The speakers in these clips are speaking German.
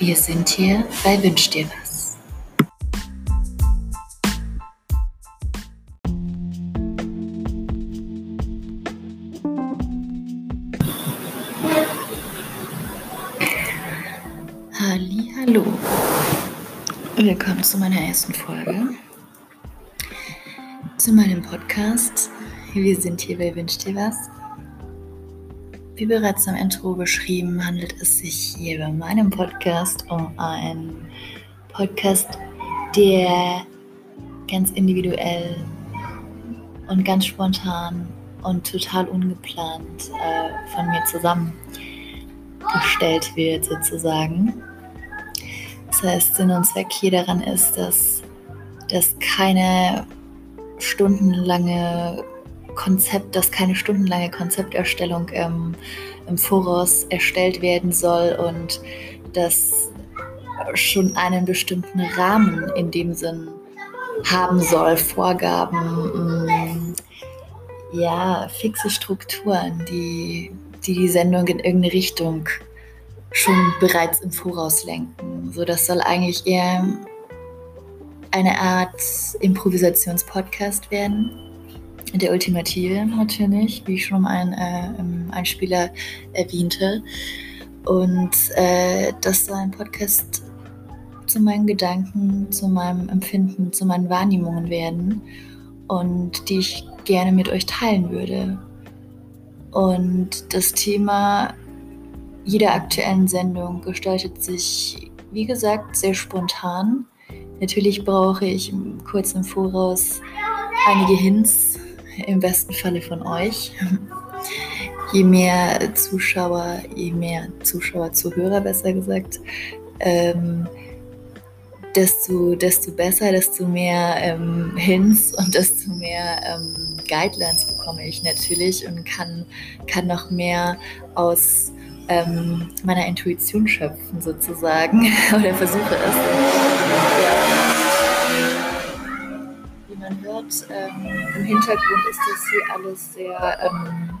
Wir sind hier bei Wünsch dir was. Hallo. Willkommen zu meiner ersten Folge. Zu meinem Podcast. Wir sind hier bei Wünsch dir was. Wie bereits am Intro beschrieben, handelt es sich hier bei meinem Podcast um einen Podcast, der ganz individuell und ganz spontan und total ungeplant äh, von mir zusammengestellt wird, sozusagen. Das heißt, Sinn und Zweck hier daran ist, dass, dass keine stundenlange Konzept, dass keine stundenlange Konzepterstellung ähm, im Voraus erstellt werden soll und dass schon einen bestimmten Rahmen in dem Sinn haben soll, Vorgaben, mh, mm, ja, fixe Strukturen, die, die die Sendung in irgendeine Richtung schon bereits im Voraus lenken. So, das soll eigentlich eher eine Art Improvisationspodcast werden der Ultimative natürlich, wie ich schon ein äh, im Einspieler erwähnte. Und äh, das soll ein Podcast zu meinen Gedanken, zu meinem Empfinden, zu meinen Wahrnehmungen werden und die ich gerne mit euch teilen würde. Und das Thema jeder aktuellen Sendung gestaltet sich, wie gesagt, sehr spontan. Natürlich brauche ich kurz im Voraus einige Hints im besten Falle von euch. Je mehr Zuschauer, je mehr Zuschauer, Zuhörer besser gesagt, ähm, desto, desto besser, desto mehr ähm, Hints und desto mehr ähm, Guidelines bekomme ich natürlich und kann, kann noch mehr aus ähm, meiner Intuition schöpfen sozusagen oder versuche es. Ja hört, ähm, im Hintergrund ist das hier alles sehr ähm,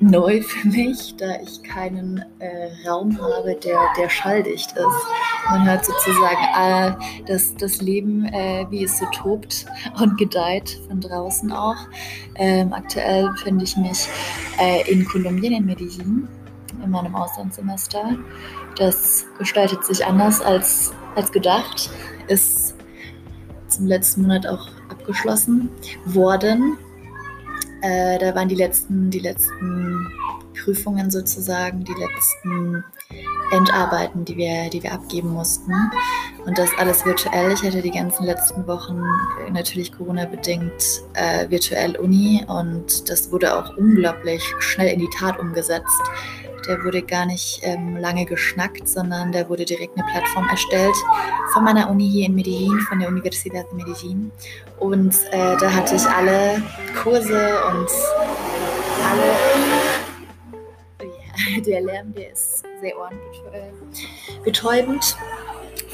neu für mich, da ich keinen äh, Raum habe, der, der schalldicht ist. Man hört sozusagen äh, das, das Leben, äh, wie es so tobt und gedeiht von draußen auch. Ähm, aktuell befinde ich mich äh, in Kolumbien, in Medellin, in meinem Auslandssemester. Das gestaltet sich anders als, als gedacht. Ist zum letzten Monat auch abgeschlossen worden. Äh, da waren die letzten, die letzten Prüfungen sozusagen, die letzten Endarbeiten, die wir, die wir abgeben mussten. Und das alles virtuell. Ich hatte die ganzen letzten Wochen äh, natürlich Corona-bedingt äh, virtuell Uni und das wurde auch unglaublich schnell in die Tat umgesetzt. Der wurde gar nicht ähm, lange geschnackt, sondern da wurde direkt eine Plattform erstellt von meiner Uni hier in Medellin, von der Universidad de Medellin. Und äh, da hatte ich alle Kurse und alle. Ja, der Lärm, der ist sehr ohrenbetäubend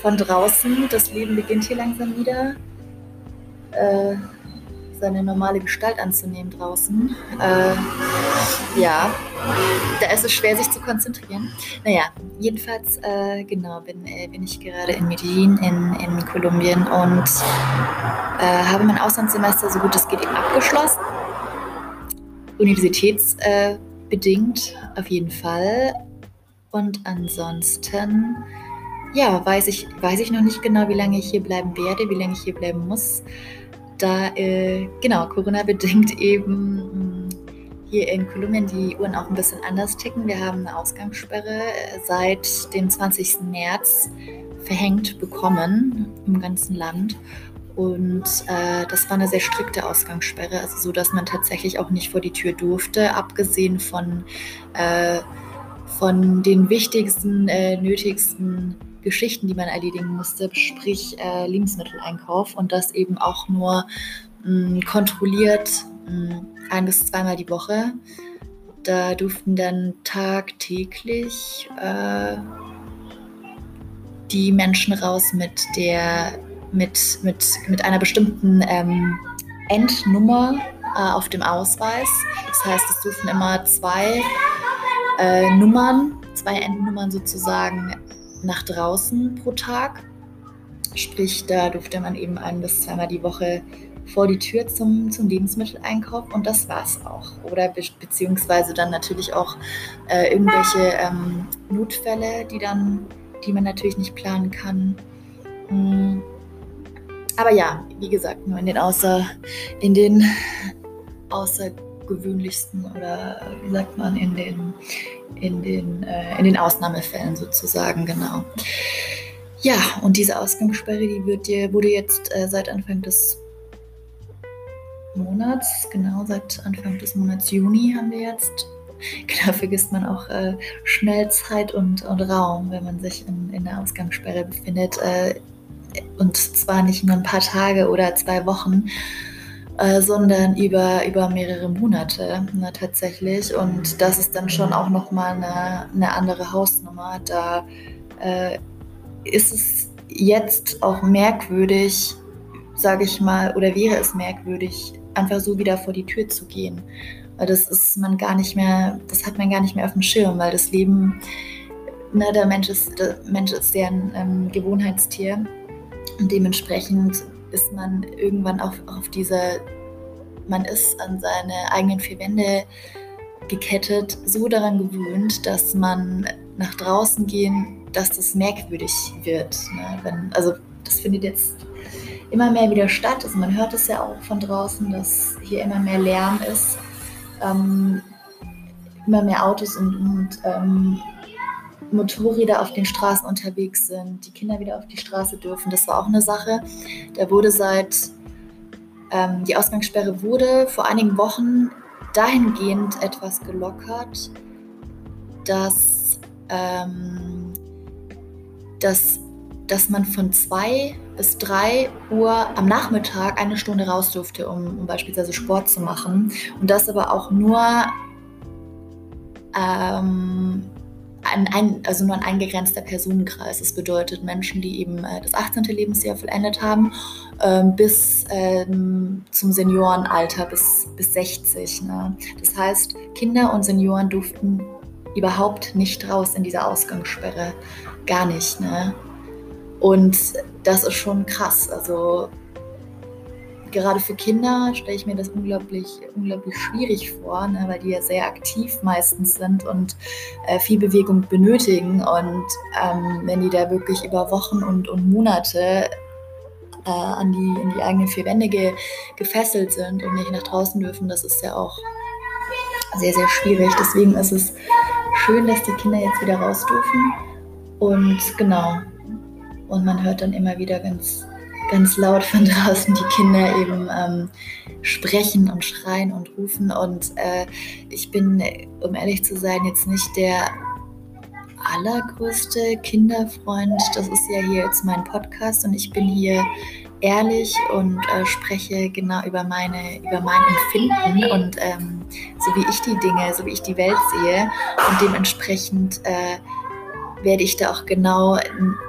von draußen. Das Leben beginnt hier langsam wieder. Äh, seine normale Gestalt anzunehmen draußen. Äh, ja, da ist es schwer, sich zu konzentrieren. Naja, jedenfalls, äh, genau, bin, äh, bin ich gerade in Medellin in, in Kolumbien und äh, habe mein Auslandssemester so gut es geht eben abgeschlossen. Universitätsbedingt auf jeden Fall. Und ansonsten, ja, weiß ich, weiß ich noch nicht genau, wie lange ich hier bleiben werde, wie lange ich hier bleiben muss da, äh, genau, Corona-bedingt eben hm, hier in Kolumbien die Uhren auch ein bisschen anders ticken. Wir haben eine Ausgangssperre seit dem 20. März verhängt bekommen im ganzen Land. Und äh, das war eine sehr strikte Ausgangssperre, also so, dass man tatsächlich auch nicht vor die Tür durfte, abgesehen von, äh, von den wichtigsten, äh, nötigsten Geschichten, die man erledigen musste, sprich äh, Lebensmitteleinkauf und das eben auch nur mh, mm, kontrolliert ein bis zweimal die Woche. Da durften dann tagtäglich äh, die Menschen raus mit der mit, mit, mit einer bestimmten ähm, Endnummer äh, auf dem Ausweis. Das heißt, es durften immer zwei äh, Nummern, zwei Endnummern sozusagen nach draußen pro Tag. Sprich, da durfte man eben ein bis zweimal die Woche vor die Tür zum, zum Lebensmitteleinkauf und das war es auch. Oder be beziehungsweise dann natürlich auch äh, irgendwelche ähm, Notfälle, die dann, die man natürlich nicht planen kann. Mhm. Aber ja, wie gesagt, nur in den außer, in den außergewöhnlichsten oder wie sagt man, in den, in den, äh, in den Ausnahmefällen sozusagen, genau. Ja, und diese Ausgangssperre, die wird, die wurde jetzt äh, seit Anfang des Monats, genau seit Anfang des Monats Juni haben wir jetzt. Genau, vergisst man auch äh, schnell Zeit und, und Raum, wenn man sich in, in der Ausgangssperre befindet. Äh, und zwar nicht nur ein paar Tage oder zwei Wochen, äh, sondern über, über mehrere Monate na, tatsächlich. Und das ist dann schon auch nochmal eine, eine andere Hausnummer. Da äh, ist es jetzt auch merkwürdig, sage ich mal, oder wäre es merkwürdig, einfach so wieder vor die Tür zu gehen. Weil das ist man gar nicht mehr, das hat man gar nicht mehr auf dem Schirm, weil das Leben, ne, der Mensch ist, der Mensch ist sehr ein ähm, Gewohnheitstier und dementsprechend ist man irgendwann auf, auf diese, man ist an seine eigenen vier Wände gekettet, so daran gewöhnt, dass man nach draußen gehen, dass das merkwürdig wird. Ne? Wenn, also das findet jetzt immer mehr wieder statt. Also man hört es ja auch von draußen, dass hier immer mehr Lärm ist, ähm, immer mehr Autos und, und ähm, Motorräder auf den Straßen unterwegs sind, die Kinder wieder auf die Straße dürfen. Das war auch eine Sache. Da wurde seit ähm, die Ausgangssperre wurde vor einigen Wochen dahingehend etwas gelockert, dass, ähm, dass dass man von zwei bis drei Uhr am Nachmittag eine Stunde raus durfte, um, um beispielsweise Sport zu machen. Und das aber auch nur, ähm, ein, ein, also nur ein eingegrenzter Personenkreis. Das bedeutet Menschen, die eben äh, das 18. Lebensjahr vollendet haben, ähm, bis ähm, zum Seniorenalter, bis, bis 60. Ne? Das heißt, Kinder und Senioren durften überhaupt nicht raus in dieser Ausgangssperre. Gar nicht. Ne? Und das ist schon krass. Also gerade für Kinder stelle ich mir das unglaublich, unglaublich schwierig vor, ne, weil die ja sehr aktiv meistens sind und äh, viel Bewegung benötigen. Und ähm, wenn die da wirklich über Wochen und, und Monate äh, an, die, in die eigenen vier Wände ge, gefesselt sind und nicht nach draußen dürfen, das ist ja auch sehr, sehr schwierig. Deswegen ist es schön, dass die Kinder jetzt wieder raus dürfen. Und genau, und man hört dann immer wieder ganz, ganz laut von draußen die Kinder eben ähm, sprechen und schreien und rufen. Und äh, ich bin, um ehrlich zu sein, jetzt nicht der allergrößte Kinderfreund. Das ist ja hier jetzt mein Podcast und ich bin hier ehrlich und äh, spreche genau über meine über mein Empfinden und ähm, so wie ich die Dinge, so wie ich die Welt sehe und dementsprechend äh, werde ich da auch genau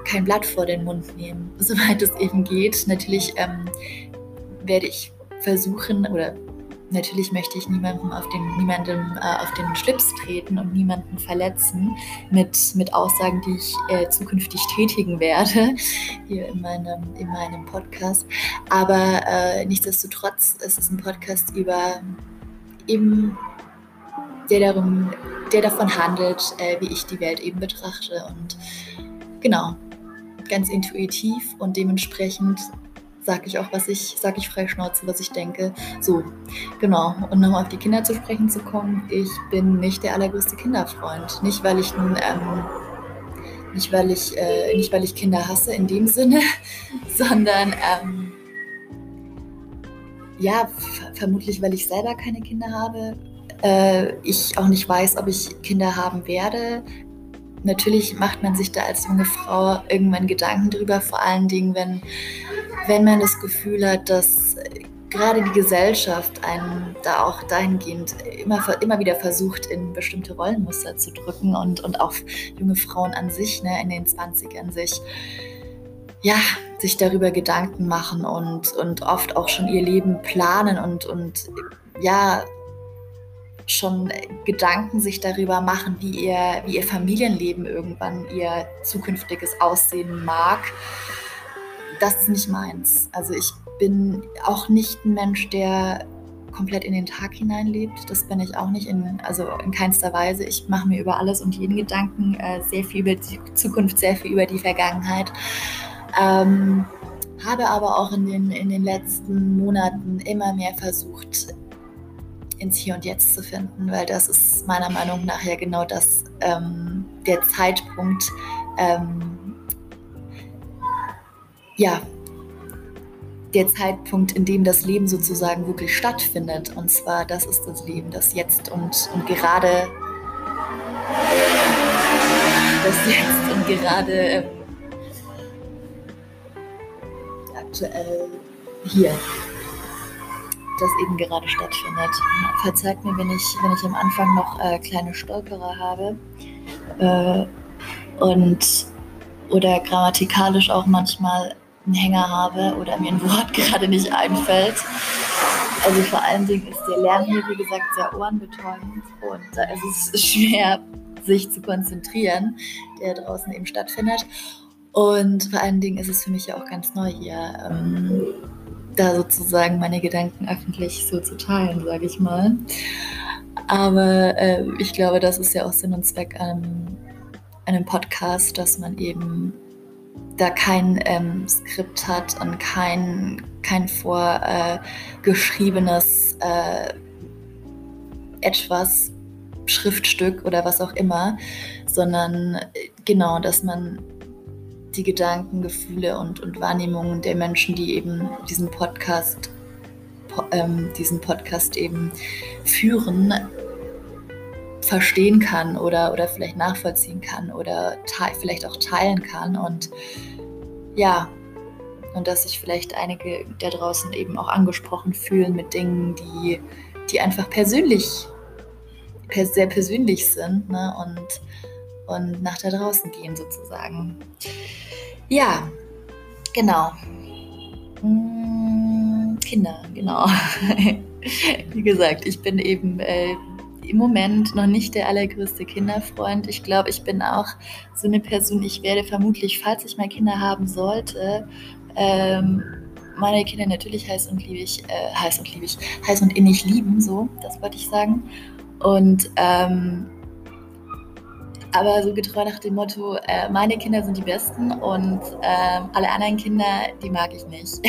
kein Blatt vor den Mund nehmen, soweit es eben geht. Natürlich ähm, werde ich versuchen oder natürlich möchte ich niemandem auf den, niemandem, äh, auf den Schlips treten und niemanden verletzen mit, mit Aussagen, die ich äh, zukünftig tätigen werde hier in meinem, in meinem Podcast. Aber äh, nichtsdestotrotz ist es ein Podcast über eben der darum der davon handelt, äh, wie ich die Welt eben betrachte. Und genau, ganz intuitiv und dementsprechend sage ich auch, was ich, sage ich frei Schnauze, was ich denke. So, genau. Und nochmal auf die Kinder zu sprechen zu kommen, ich bin nicht der allergrößte Kinderfreund. Nicht, weil ich nun, ähm, nicht weil ich, äh, nicht weil ich Kinder hasse in dem Sinne, sondern ähm, ja, vermutlich, weil ich selber keine Kinder habe, äh, ich auch nicht weiß, ob ich Kinder haben werde. Natürlich macht man sich da als junge Frau irgendwann Gedanken drüber, vor allen Dingen, wenn, wenn man das Gefühl hat, dass gerade die Gesellschaft einen da auch dahingehend immer, immer wieder versucht, in bestimmte Rollenmuster zu drücken und, und auch junge Frauen an sich, ne, in den 20ern sich, ja, sich darüber Gedanken machen und, und oft auch schon ihr Leben planen und, und ja, schon Gedanken sich darüber machen, wie ihr, wie ihr Familienleben irgendwann ihr zukünftiges Aussehen mag. Das ist nicht meins. Also ich bin auch nicht ein Mensch, der komplett in den Tag hineinlebt. Das bin ich auch nicht, in, also in keinster Weise. Ich mache mir über alles und jeden Gedanken, äh, sehr viel über die Zukunft, sehr viel über die Vergangenheit. Ähm, habe aber auch in den, in den letzten Monaten immer mehr versucht, ins Hier und Jetzt zu finden, weil das ist meiner Meinung nach ja genau das, ähm, der Zeitpunkt, ähm, ja, der Zeitpunkt, in dem das Leben sozusagen wirklich stattfindet. Und zwar, das ist das Leben, das Jetzt und, und gerade, das Jetzt und gerade ähm, aktuell hier das eben gerade stattfindet. Verzeiht mir, wenn ich, wenn ich am Anfang noch äh, kleine Stolperer habe äh, und oder grammatikalisch auch manchmal einen Hänger habe oder mir ein Wort gerade nicht einfällt. Also vor allen Dingen ist der Lärm hier, wie gesagt, sehr ohrenbetäubend und da ist es schwer, sich zu konzentrieren, der draußen eben stattfindet. Und vor allen Dingen ist es für mich ja auch ganz neu hier. Ähm, da sozusagen meine Gedanken öffentlich so zu teilen, sage ich mal. Aber äh, ich glaube, das ist ja auch Sinn und Zweck an einem Podcast, dass man eben da kein ähm, Skript hat und kein, kein vorgeschriebenes äh, äh, etwas, Schriftstück oder was auch immer, sondern äh, genau, dass man die Gedanken, Gefühle und, und Wahrnehmungen der Menschen, die eben diesen Podcast, po, ähm, diesen Podcast eben führen, verstehen kann oder, oder vielleicht nachvollziehen kann oder vielleicht auch teilen kann. Und ja, und dass sich vielleicht einige da draußen eben auch angesprochen fühlen mit Dingen, die, die einfach persönlich, sehr persönlich sind ne? und, und nach da draußen gehen sozusagen. Ja, genau. Hm, Kinder, genau. Wie gesagt, ich bin eben äh, im Moment noch nicht der allergrößte Kinderfreund. Ich glaube, ich bin auch so eine Person, ich werde vermutlich, falls ich mal Kinder haben sollte, ähm, meine Kinder natürlich heiß und liebig, äh, heiß und liebig, heiß und innig lieben, so, das wollte ich sagen. Und ähm, aber so getreu nach dem Motto, äh, meine Kinder sind die Besten und äh, alle anderen Kinder, die mag ich nicht.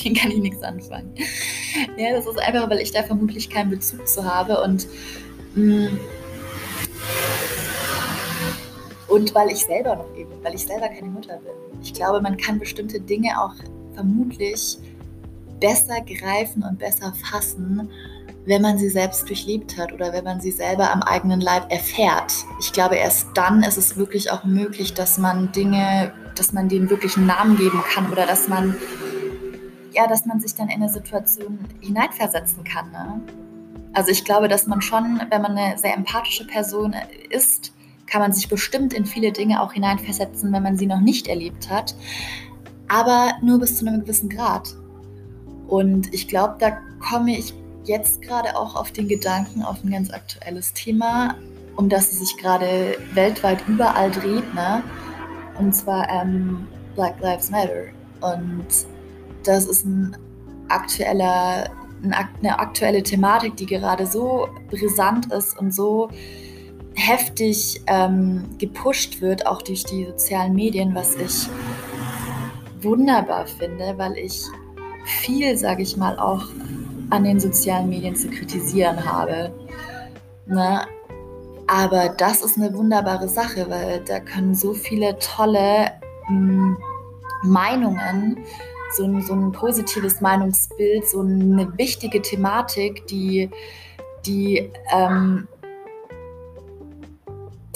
Den kann ich nichts anfangen. Ja, das ist einfach, weil ich da vermutlich keinen Bezug zu habe und mh, mm, und weil ich selber noch eben, weil ich selber keine Mutter bin. Ich glaube, man kann bestimmte Dinge auch vermutlich besser greifen und besser fassen, wenn man sie selbst durchlebt hat oder wenn man sie selber am eigenen Leib erfährt. Ich glaube, erst dann ist es wirklich auch möglich, dass man Dinge, dass man denen wirklich einen Namen geben kann oder dass man, ja, dass man sich dann in eine Situation hineinversetzen kann. Ne? Also ich glaube, dass man schon, wenn man eine sehr empathische Person ist, kann man sich bestimmt in viele Dinge auch hineinversetzen, wenn man sie noch nicht erlebt hat, aber nur bis zu einem gewissen Grad. Und ich glaube, da komme ich jetzt gerade auch auf den Gedanken, auf ein ganz aktuelles Thema, um das es sich gerade weltweit überall dreht, ne? Und zwar ähm, Black Lives Matter. Und das ist ein aktueller, eine aktuelle Thematik, die gerade so brisant ist und so heftig ähm, gepusht wird, auch durch die sozialen Medien, was ich wunderbar finde, weil ich viel, sage ich mal, auch an den sozialen Medien zu kritisieren habe. Ne? Aber das ist eine wunderbare Sache, weil da können so viele tolle mh, hm, Meinungen, so ein, so ein positives Meinungsbild, so eine wichtige Thematik, die, die, ähm,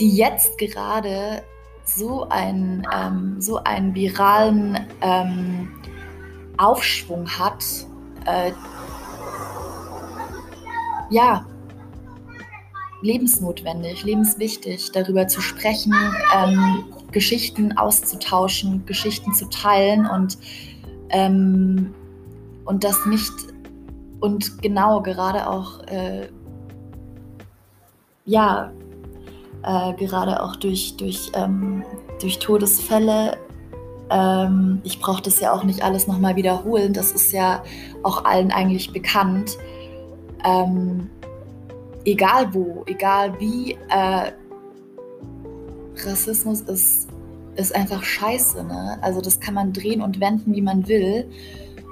die jetzt gerade so, ein, ähm, so einen viralen ähm, Aufschwung hat, äh, ja, lebensnotwendig, lebenswichtig, darüber zu sprechen, ähm, Geschichten auszutauschen, Geschichten zu teilen und, ähm, und das nicht, und genau gerade auch äh, ja, äh, gerade auch durch, durch, ähm, durch Todesfälle. Ähm, ich brauche das ja auch nicht alles nochmal wiederholen, das ist ja auch allen eigentlich bekannt. Ähm, egal wo, egal wie, äh, Rassismus ist, ist einfach scheiße. Ne? Also das kann man drehen und wenden, wie man will.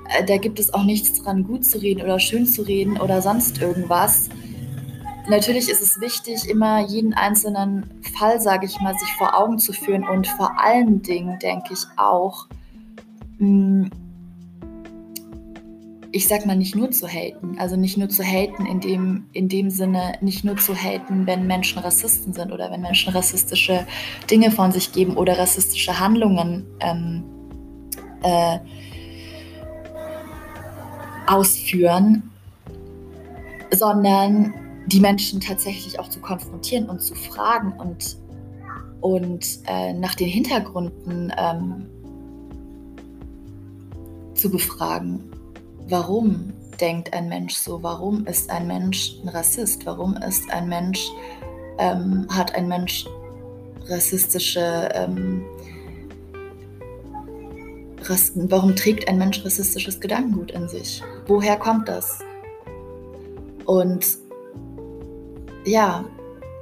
Äh, da gibt es auch nichts dran, gut zu reden oder schön zu reden oder sonst irgendwas. Natürlich ist es wichtig, immer jeden einzelnen Fall, sage ich mal, sich vor Augen zu führen und vor allen Dingen denke ich auch, mh, hm, ich sag mal, nicht nur zu haten. Also nicht nur zu haten in dem, in dem Sinne, nicht nur zu haten, wenn Menschen Rassisten sind oder wenn Menschen rassistische Dinge von sich geben oder rassistische Handlungen ähm, äh, ausführen, sondern die Menschen tatsächlich auch zu konfrontieren und zu fragen und, und äh, nach den Hintergründen ähm, zu befragen warum denkt ein Mensch so? Warum ist ein Mensch ein Rassist? Warum ist ein Mensch, ähm, hat ein Mensch rassistische, ähm, Rass warum trägt ein Mensch rassistisches Gedankengut in sich? Woher kommt das? Und ja,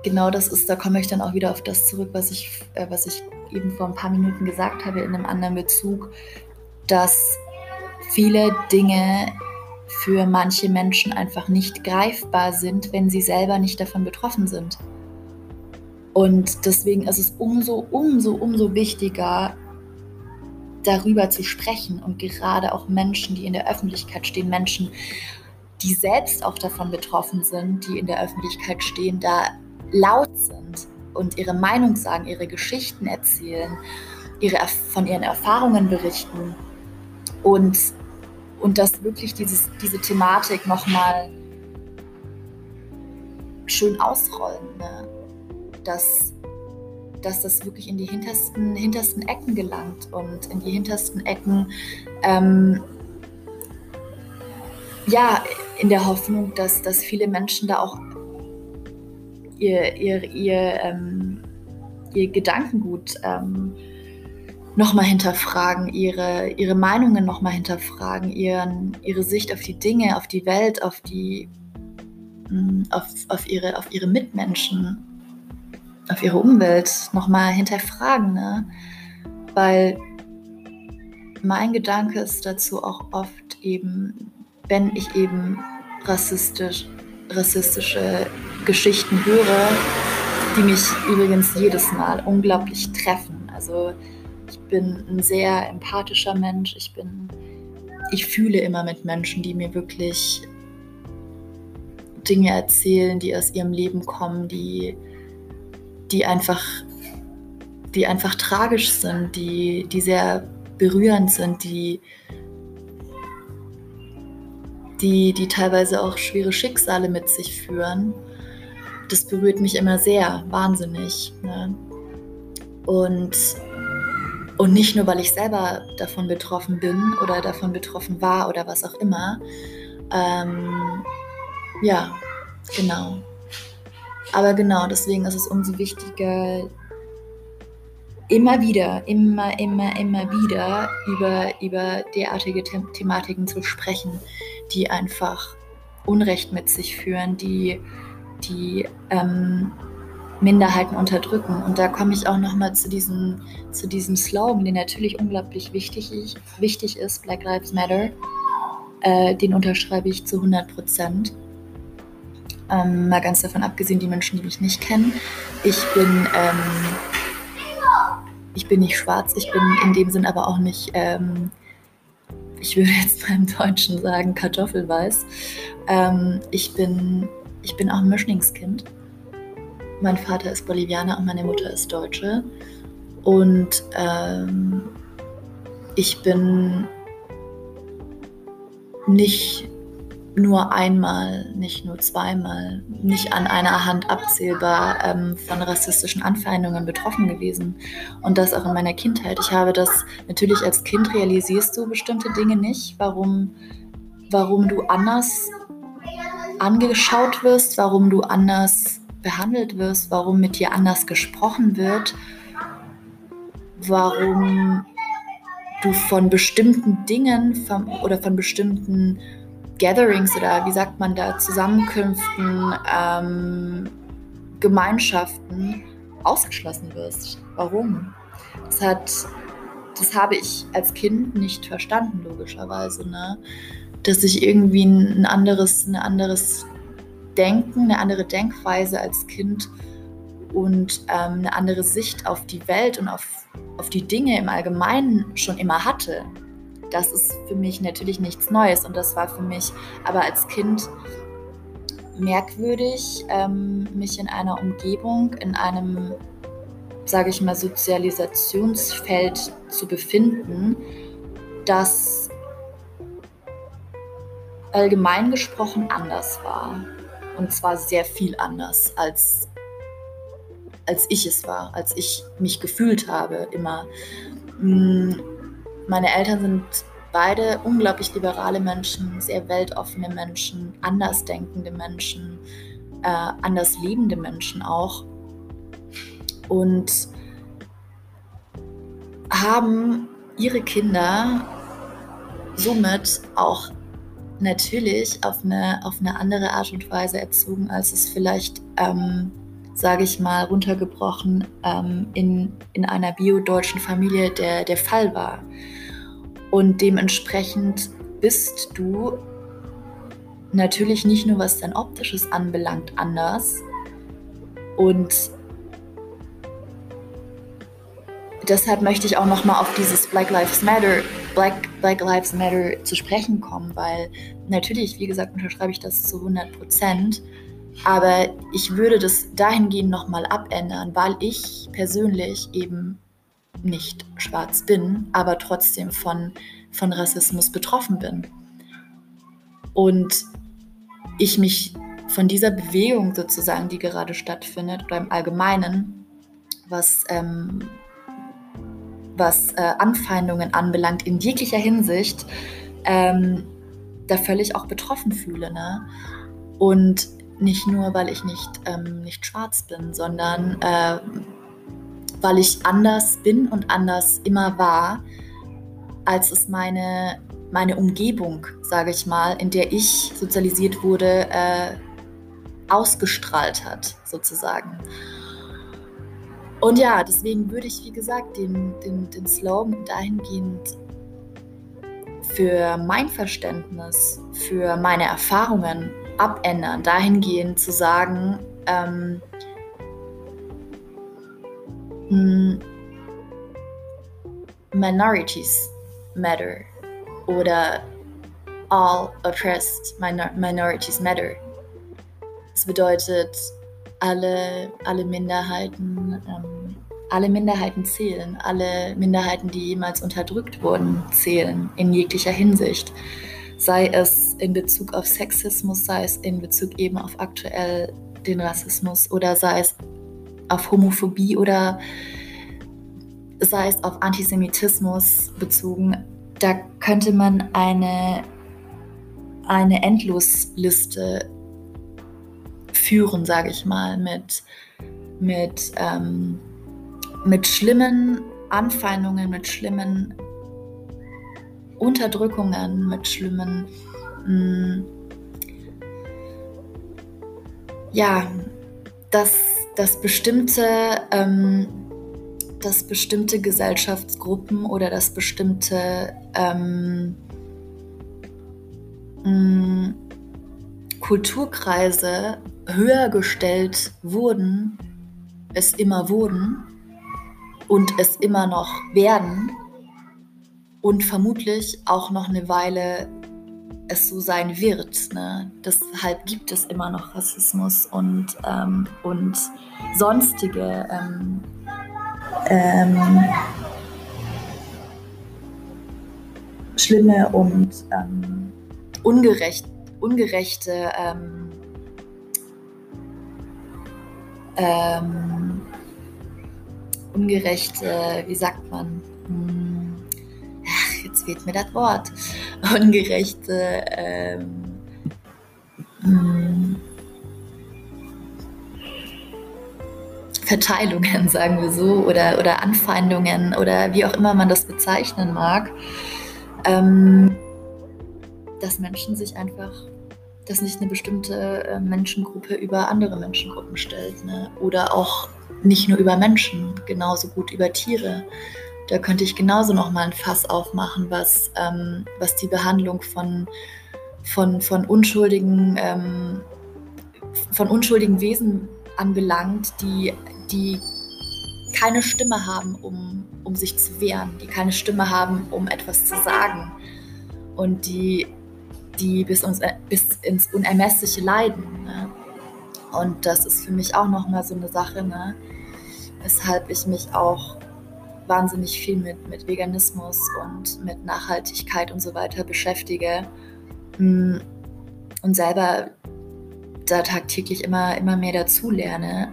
genau das ist, da komme ich dann auch wieder auf das zurück, was ich, äh, was ich eben vor ein paar Minuten gesagt habe in einem anderen Bezug, dass viele Dinge für manche Menschen einfach nicht greifbar sind, wenn sie selber nicht davon betroffen sind. Und deswegen ist es umso, umso, umso wichtiger, darüber zu sprechen und gerade auch Menschen, die in der Öffentlichkeit stehen, Menschen, die selbst auch davon betroffen sind, die in der Öffentlichkeit stehen, da laut sind und ihre Meinung sagen, ihre Geschichten erzählen, ihre, von ihren Erfahrungen berichten und und dass wirklich dieses, diese Thematik nochmal schön ausrollen. Ne? Dass, dass das wirklich in die hintersten, hintersten Ecken gelangt und in die hintersten Ecken, ähm, ja, in der Hoffnung, dass, dass viele Menschen da auch ihr, ihr, ihr, ähm, ihr Gedankengut ähm, nochmal hinterfragen, ihre, ihre Meinungen nochmal hinterfragen, ihren, ihre Sicht auf die Dinge, auf die Welt, auf die mm, auf, auf, ihre, auf ihre Mitmenschen, auf ihre Umwelt nochmal hinterfragen. Ne? Weil mein Gedanke ist dazu auch oft eben, wenn ich eben rassistisch, rassistische Geschichten höre, die mich übrigens jedes Mal unglaublich treffen. Also ich bin ein sehr empathischer Mensch. Ich bin, ich fühle immer mit Menschen, die mir wirklich Dinge erzählen, die aus ihrem Leben kommen, die, die einfach, die einfach tragisch sind, die, die sehr berührend sind, die, die, die teilweise auch schwere Schicksale mit sich führen. Das berührt mich immer sehr, wahnsinnig. Ne? Und und nicht nur, weil ich selber davon betroffen bin oder davon betroffen war oder was auch immer. Ähm, ja, genau. Aber genau, deswegen ist es umso wichtiger, immer wieder, immer, immer, immer wieder über, über derartige The Thematiken zu sprechen, die einfach Unrecht mit sich führen, die, die ähm, Minderheiten unterdrücken. Und da komme ich auch nochmal zu diesem, zu diesem Slogan, der natürlich unglaublich wichtig, wichtig ist, Black Lives Matter. Äh, den unterschreibe ich zu 100 Prozent. Ähm, mal ganz davon abgesehen, die Menschen, die mich nicht kennen. Ich bin, ähm, ich bin nicht schwarz, ich bin in dem Sinn aber auch nicht, ähm, ich würde jetzt beim Deutschen sagen, kartoffelweiß. Ähm, ich, bin, ich bin auch ein Mischlingskind. Mein Vater ist Bolivianer und meine Mutter ist Deutsche. Und ähm, ich bin nicht nur einmal, nicht nur zweimal, nicht an einer Hand abzählbar ähm, von rassistischen Anfeindungen betroffen gewesen. Und das auch in meiner Kindheit. Ich habe das natürlich als Kind realisierst du bestimmte Dinge nicht, warum, warum du anders angeschaut wirst, warum du anders behandelt wirst, warum mit dir anders gesprochen wird, warum du von bestimmten Dingen von, oder von bestimmten Gatherings oder wie sagt man da, Zusammenkünften, ähm, Gemeinschaften ausgeschlossen wirst. Warum? Das hat, das habe ich als Kind nicht verstanden, logischerweise, ne? Dass ich irgendwie ein anderes, ein anderes Denken, eine andere Denkweise als Kind und ähm, eine andere Sicht auf die Welt und auf, auf die Dinge im Allgemeinen schon immer hatte. Das ist für mich natürlich nichts Neues und das war für mich aber als Kind merkwürdig, ähm, mich in einer Umgebung, in einem, sage ich mal, Sozialisationsfeld zu befinden, das allgemein gesprochen anders war. Und zwar sehr viel anders als, als ich es war, als ich mich gefühlt habe immer. Mm, meine Eltern sind beide unglaublich liberale Menschen, sehr weltoffene Menschen, andersdenkende Menschen, äh, anders lebende Menschen auch. Und haben ihre Kinder somit auch natürlich auf eine, auf eine andere Art und Weise erzogen, als es vielleicht, ähm, sage ich mal, runtergebrochen ähm, in, in einer bio-deutschen Familie der, der Fall war. Und dementsprechend bist du natürlich nicht nur was dein optisches anbelangt anders und deshalb möchte ich auch noch mal auf dieses Black Lives Matter Black, Black Lives Matter zu sprechen kommen, weil natürlich, wie gesagt, unterschreibe ich das zu 100 Prozent. Aber ich würde das dahingehend nochmal abändern, weil ich persönlich eben nicht schwarz bin, aber trotzdem von, von Rassismus betroffen bin. Und ich mich von dieser Bewegung sozusagen, die gerade stattfindet, oder im Allgemeinen, was ähm, was äh, Anfeindungen anbelangt, in jeglicher Hinsicht, ähm, da völlig auch betroffen fühle. Ne? Und nicht nur, weil ich nicht, ähm, nicht schwarz bin, sondern äh, weil ich anders bin und anders immer war, als es meine, meine Umgebung, sage ich mal, in der ich sozialisiert wurde, äh, ausgestrahlt hat, sozusagen. Und ja, deswegen würde ich, wie gesagt, den, den, den Slogan dahingehend für mein Verständnis, für meine Erfahrungen abändern, dahingehend zu sagen, ähm, hm, Minorities matter oder All oppressed minor minorities matter. Das bedeutet, alle, alle Minderheiten, ähm, alle Minderheiten zählen, alle Minderheiten, die jemals unterdrückt wurden, zählen in jeglicher Hinsicht. Sei es in Bezug auf Sexismus, sei es in Bezug eben auf aktuell den Rassismus oder sei es auf Homophobie oder sei es auf Antisemitismus bezogen. Da könnte man eine, eine Endlosliste führen, sage ich mal, mit, mit, ähm, mit schlimmen Anfeindungen, mit schlimmen Unterdrückungen, mit schlimmen, mh, mm, ja, dass, dass bestimmte, ähm, dass bestimmte Gesellschaftsgruppen oder dass bestimmte ähm, mh, mm, Kulturkreise höher gestellt wurden, es immer wurden und es immer noch werden und vermutlich auch noch eine Weile es so sein wird. Ne? Deshalb gibt es immer noch Rassismus und, ähm, und sonstige ähm, ähm, schlimme und ähm, ungerecht, ungerechte ähm, ungerechte, wie sagt man? Hm, ach, jetzt fehlt mir das Wort. Ungerechte, ähm, hm, Verteilungen, sagen wir so, oder, oder Anfeindungen oder wie auch immer man das bezeichnen mag, ähm, dass Menschen sich einfach, dass nicht eine bestimmte äh, Menschengruppe über andere Menschengruppen stellt. Ne? Oder auch nicht nur über Menschen, genauso gut über Tiere. Da könnte ich genauso nochmal ein Fass aufmachen, was, ähm, was die Behandlung von, von, von, unschuldigen, ähm, von unschuldigen Wesen anbelangt, die, die keine Stimme haben, um, um sich zu wehren, die keine Stimme haben, um etwas zu sagen und die, die bis, uns, bis ins Unermessliche leiden. Ne? Und das ist für mich auch nochmal so eine Sache, ne? weshalb ich mich auch wahnsinnig viel mit, mit Veganismus und mit Nachhaltigkeit und so weiter beschäftige mm, und selber da tagtäglich immer, immer mehr dazu lerne.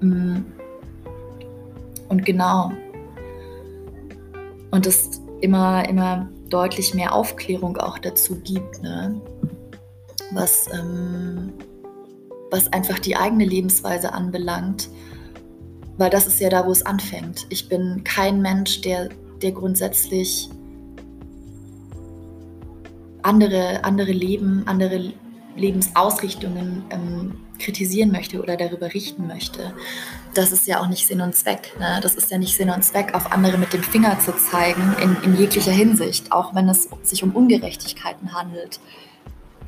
Mm. Und genau. Und es immer, immer deutlich mehr Aufklärung auch dazu gibt, ne? was, ähm, was einfach die eigene Lebensweise anbelangt. Weil das ist ja da, wo es anfängt. Ich bin kein Mensch, der, der grundsätzlich andere, andere Leben, andere Lebensausrichtungen ähm, kritisieren möchte oder darüber richten möchte. Das ist ja auch nicht Sinn und Zweck. Ne? Das ist ja nicht Sinn und Zweck, auf andere mit dem Finger zu zeigen, in, in jeglicher Hinsicht, auch wenn es sich um Ungerechtigkeiten handelt.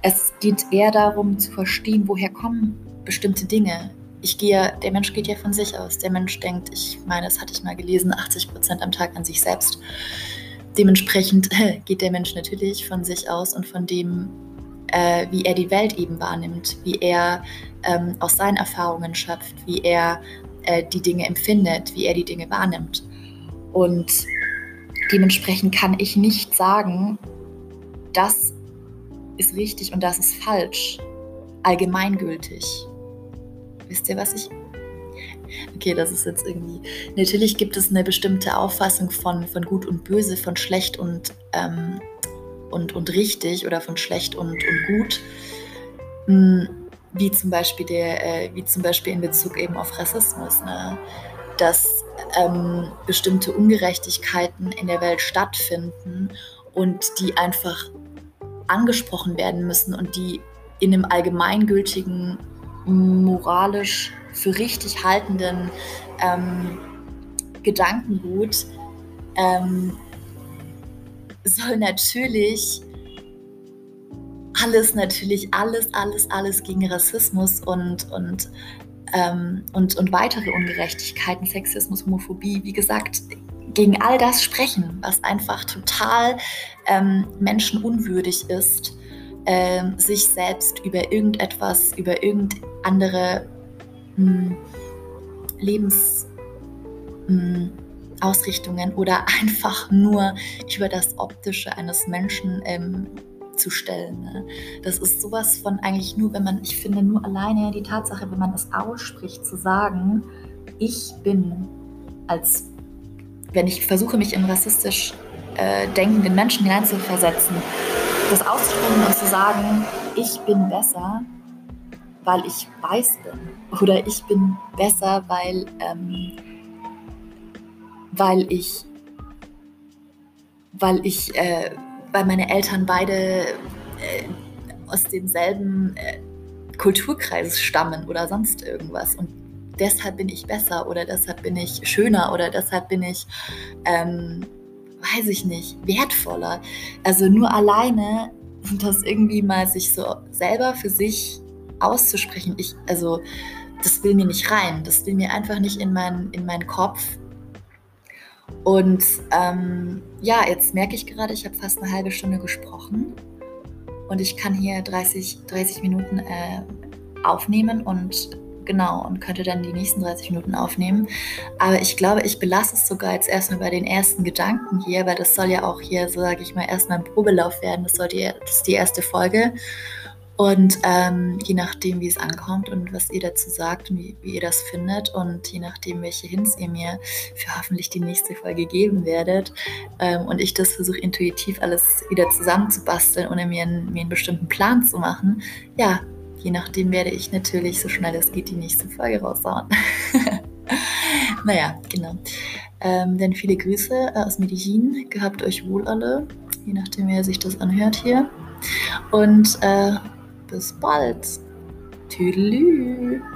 Es geht eher darum zu verstehen, woher kommen bestimmte Dinge. Ich gehe, der Mensch geht ja von sich aus. Der Mensch denkt, ich meine, das hatte ich mal gelesen, 80 Prozent am Tag an sich selbst. Dementsprechend geht der Mensch natürlich von sich aus und von dem, äh, wie er die Welt eben wahrnimmt, wie er ähm, aus seinen Erfahrungen schöpft, wie er äh, die Dinge empfindet, wie er die Dinge wahrnimmt. Und dementsprechend kann ich nicht sagen, das ist richtig und das ist falsch, allgemeingültig. Wisst ihr, was ich Okay, das ist jetzt irgendwie. Natürlich gibt es eine bestimmte Auffassung von, von gut und böse, von schlecht und ähm, und, und richtig oder von schlecht und, und gut. Wie zum Beispiel der, äh, wie zum Beispiel in Bezug eben auf Rassismus, ne? dass ähm, bestimmte Ungerechtigkeiten in der Welt stattfinden und die einfach angesprochen werden müssen und die in einem allgemeingültigen, moralisch für richtig haltenden ähm, Gedankengut ähm, soll natürlich alles, natürlich alles, alles, alles gegen Rassismus und, und, ähm, und, und weitere Ungerechtigkeiten, Sexismus, Homophobie, wie gesagt, gegen all das sprechen, was einfach total ähm, menschenunwürdig ist, ähm, sich selbst über irgendetwas, über irgendeine andere hm, Lebens... Hm, Ausrichtungen oder einfach nur über das Optische eines Menschen ähm, zu stellen. Ne? Das ist sowas von eigentlich nur, wenn man, ich finde, nur alleine die Tatsache, wenn man es ausspricht, zu sagen, ich bin als, wenn ich versuche, mich in rassistisch äh, denkenden Menschen hineinzuversetzen, das auszusprechen und zu sagen, ich bin besser, weil ich weiß bin. Oder ich bin besser, weil ähm, weil ich, weil ich, äh, weil meine Eltern beide äh, aus demselben äh, Kulturkreis stammen oder sonst irgendwas. Und deshalb bin ich besser oder deshalb bin ich schöner oder deshalb bin ich, ähm, weiß ich nicht, wertvoller. Also nur alleine das irgendwie mal sich so selber für sich auszusprechen. Ich, also das will mir nicht rein. Das will mir einfach nicht in, mein, in meinen Kopf. Und ähm, ja, jetzt merke ich gerade, ich habe fast eine halbe Stunde gesprochen und ich kann hier 30, 30 Minuten äh, aufnehmen und genau und könnte dann die nächsten 30 Minuten aufnehmen. Aber ich glaube, ich belasse es sogar jetzt erstmal bei den ersten Gedanken hier, weil das soll ja auch hier, so sage ich mal, erstmal ein Probelauf werden. Das, soll die, das ist die erste Folge. Und ähm, je nachdem, wie es ankommt und was ihr dazu sagt und wie, wie, ihr das findet und je nachdem, welche Hints ihr mir für hoffentlich die nächste Folge geben werdet ähm, und ich das versuche intuitiv alles wieder zusammenzubasteln, ohne mir einen, mir einen bestimmten Plan zu machen, ja, je nachdem werde ich natürlich so schnell es geht die nächste Folge raushauen. naja, genau. Ähm, dann viele Grüße äh, aus Medellin. Gehabt euch wohl alle, je nachdem, wer sich das anhört hier. Und äh, the spots. Toodaloo.